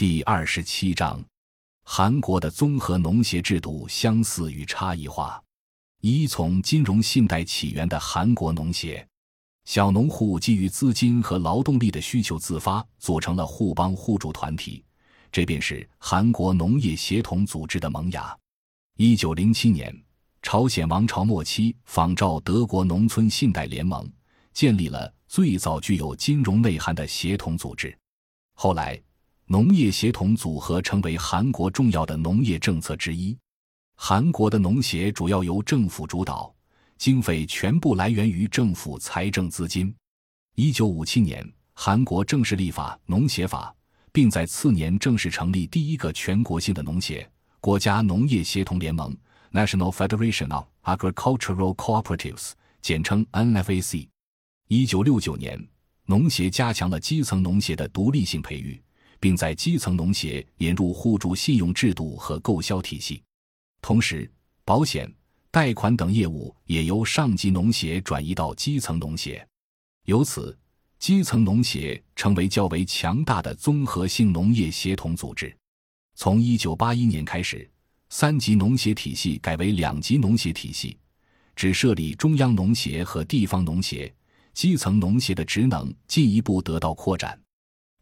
第二十七章，韩国的综合农协制度相似与差异化。一从金融信贷起源的韩国农协，小农户基于资金和劳动力的需求自发组成了互帮互助团体，这便是韩国农业协同组织的萌芽。一九零七年，朝鲜王朝末期，仿照德国农村信贷联盟，建立了最早具有金融内涵的协同组织。后来，农业协同组合成为韩国重要的农业政策之一。韩国的农协主要由政府主导，经费全部来源于政府财政资金。一九五七年，韩国正式立法农协法，并在次年正式成立第一个全国性的农协。国家农业协同联盟 （National Federation of Agricultural Cooperatives），简称 NFAC。一九六九年，农协加强了基层农协的独立性培育，并在基层农协引入互助信用制度和购销体系。同时，保险、贷款等业务也由上级农协转移到基层农协，由此，基层农协成为较为强大的综合性农业协同组织。从一九八一年开始，三级农协体系改为两级农协体系，只设立中央农协和地方农协，基层农协的职能进一步得到扩展。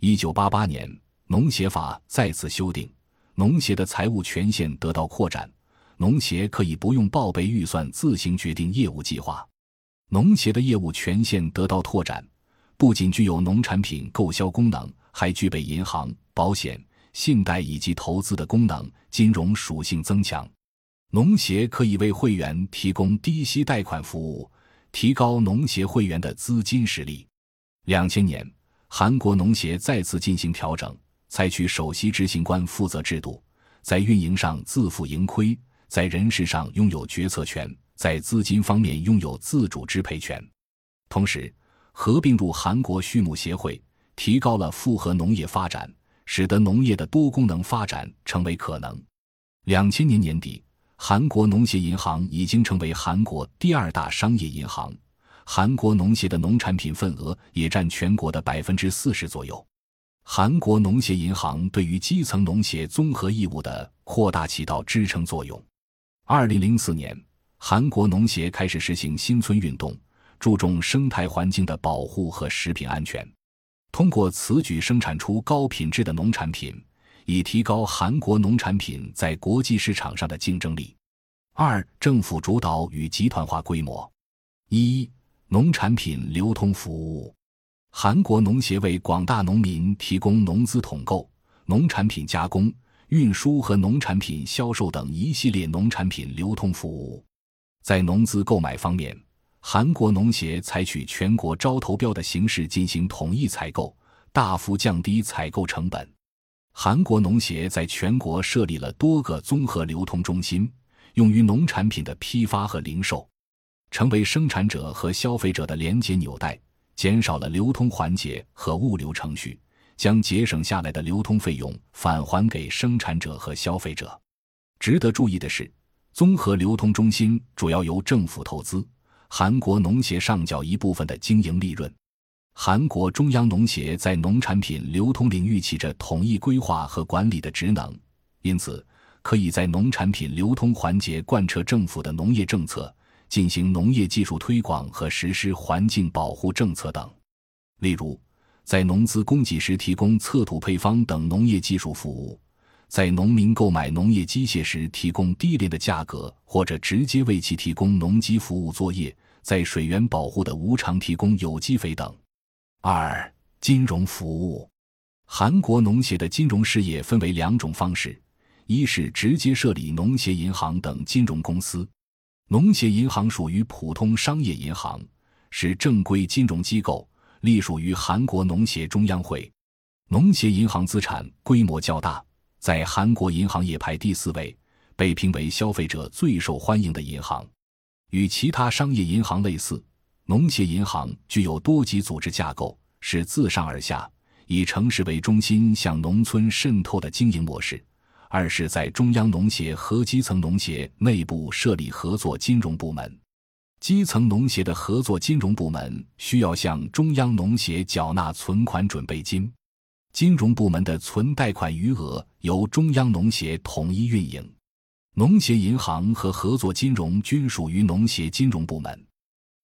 一九八八年，农协法再次修订，农协的财务权限得到扩展，农协可以不用报备预算，自行决定业务计划。农协的业务权限得到拓展，不仅具有农产品购销功能，还具备银行、保险。信贷以及投资的功能，金融属性增强。农协可以为会员提供低息贷款服务，提高农协会员的资金实力。两千年，韩国农协再次进行调整，采取首席执行官负责制度，在运营上自负盈亏，在人事上拥有决策权，在资金方面拥有自主支配权。同时，合并入韩国畜牧协会，提高了复合农业发展。使得农业的多功能发展成为可能。两千年年底，韩国农协银行已经成为韩国第二大商业银行。韩国农协的农产品份额也占全国的百分之四十左右。韩国农协银行对于基层农协综合义务的扩大起到支撑作用。二零零四年，韩国农协开始实行新村运动，注重生态环境的保护和食品安全。通过此举生产出高品质的农产品，以提高韩国农产品在国际市场上的竞争力。二、政府主导与集团化规模。一、农产品流通服务。韩国农协为广大农民提供农资统购、农产品加工、运输和农产品销售等一系列农产品流通服务。在农资购买方面，韩国农协采取全国招投标的形式进行统一采购，大幅降低采购成本。韩国农协在全国设立了多个综合流通中心，用于农产品的批发和零售，成为生产者和消费者的连接纽带，减少了流通环节和物流程序，将节省下来的流通费用返还给生产者和消费者。值得注意的是，综合流通中心主要由政府投资。韩国农协上缴一部分的经营利润，韩国中央农协在农产品流通领域起着统一规划和管理的职能，因此可以在农产品流通环节贯彻政府的农业政策，进行农业技术推广和实施环境保护政策等。例如，在农资供给时提供测土配方等农业技术服务。在农民购买农业机械时提供低廉的价格，或者直接为其提供农机服务作业；在水源保护的无偿提供有机肥等。二、金融服务，韩国农协的金融事业分为两种方式：一是直接设立农协银行等金融公司，农协银行属于普通商业银行，是正规金融机构，隶属于韩国农协中央会。农协银行资产规模较大。在韩国银行业排第四位，被评为消费者最受欢迎的银行。与其他商业银行类似，农协银行具有多级组织架构，是自上而下，以城市为中心向农村渗透的经营模式；二是，在中央农协和基层农协内部设立合作金融部门。基层农协的合作金融部门需要向中央农协缴纳存款准备金。金融部门的存贷款余额由中央农协统一运营，农协银行和合作金融均属于农协金融部门。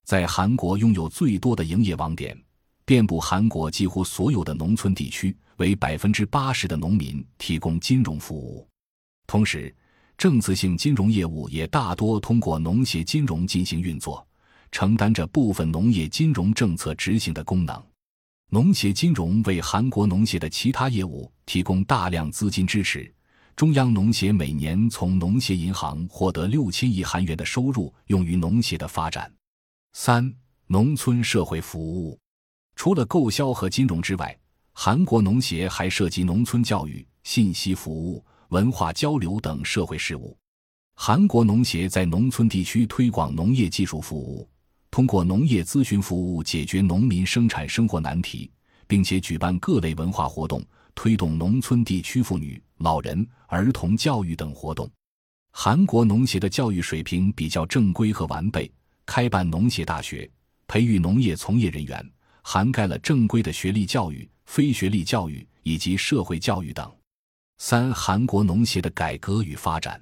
在韩国拥有最多的营业网点，遍布韩国几乎所有的农村地区，为百分之八十的农民提供金融服务。同时，政策性金融业务也大多通过农协金融进行运作，承担着部分农业金融政策执行的功能。农协金融为韩国农协的其他业务提供大量资金支持。中央农协每年从农协银行获得六千亿韩元的收入，用于农协的发展。三、农村社会服务，除了购销和金融之外，韩国农协还涉及农村教育、信息服务、文化交流等社会事务。韩国农协在农村地区推广农业技术服务。通过农业咨询服务解决农民生产生活难题，并且举办各类文化活动，推动农村地区妇女、老人、儿童教育等活动。韩国农协的教育水平比较正规和完备，开办农协大学，培育农业从业人员，涵盖了正规的学历教育、非学历教育以及社会教育等。三、韩国农协的改革与发展。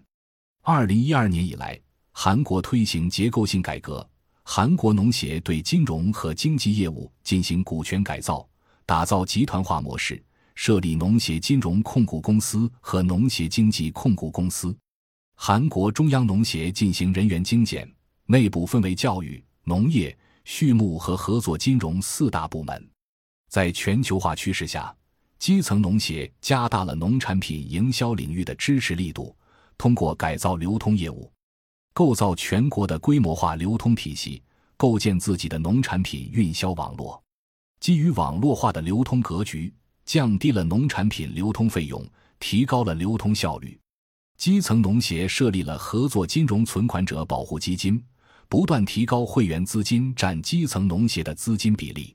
二零一二年以来，韩国推行结构性改革。韩国农协对金融和经济业务进行股权改造，打造集团化模式，设立农协金融控股公司和农协经济控股公司。韩国中央农协进行人员精简，内部分为教育、农业、畜牧和合作金融四大部门。在全球化趋势下，基层农协加大了农产品营销领域的支持力度，通过改造流通业务。构造全国的规模化流通体系，构建自己的农产品运销网络。基于网络化的流通格局，降低了农产品流通费用，提高了流通效率。基层农协设立了合作金融存款者保护基金，不断提高会员资金占基层农协的资金比例。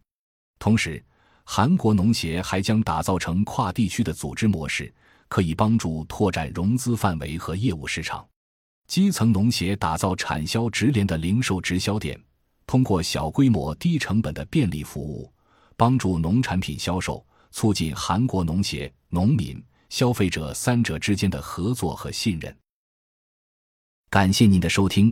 同时，韩国农协还将打造成跨地区的组织模式，可以帮助拓展融资范围和业务市场。基层农协打造产销直连的零售直销店，通过小规模、低成本的便利服务，帮助农产品销售，促进韩国农协、农民、消费者三者之间的合作和信任。感谢您的收听，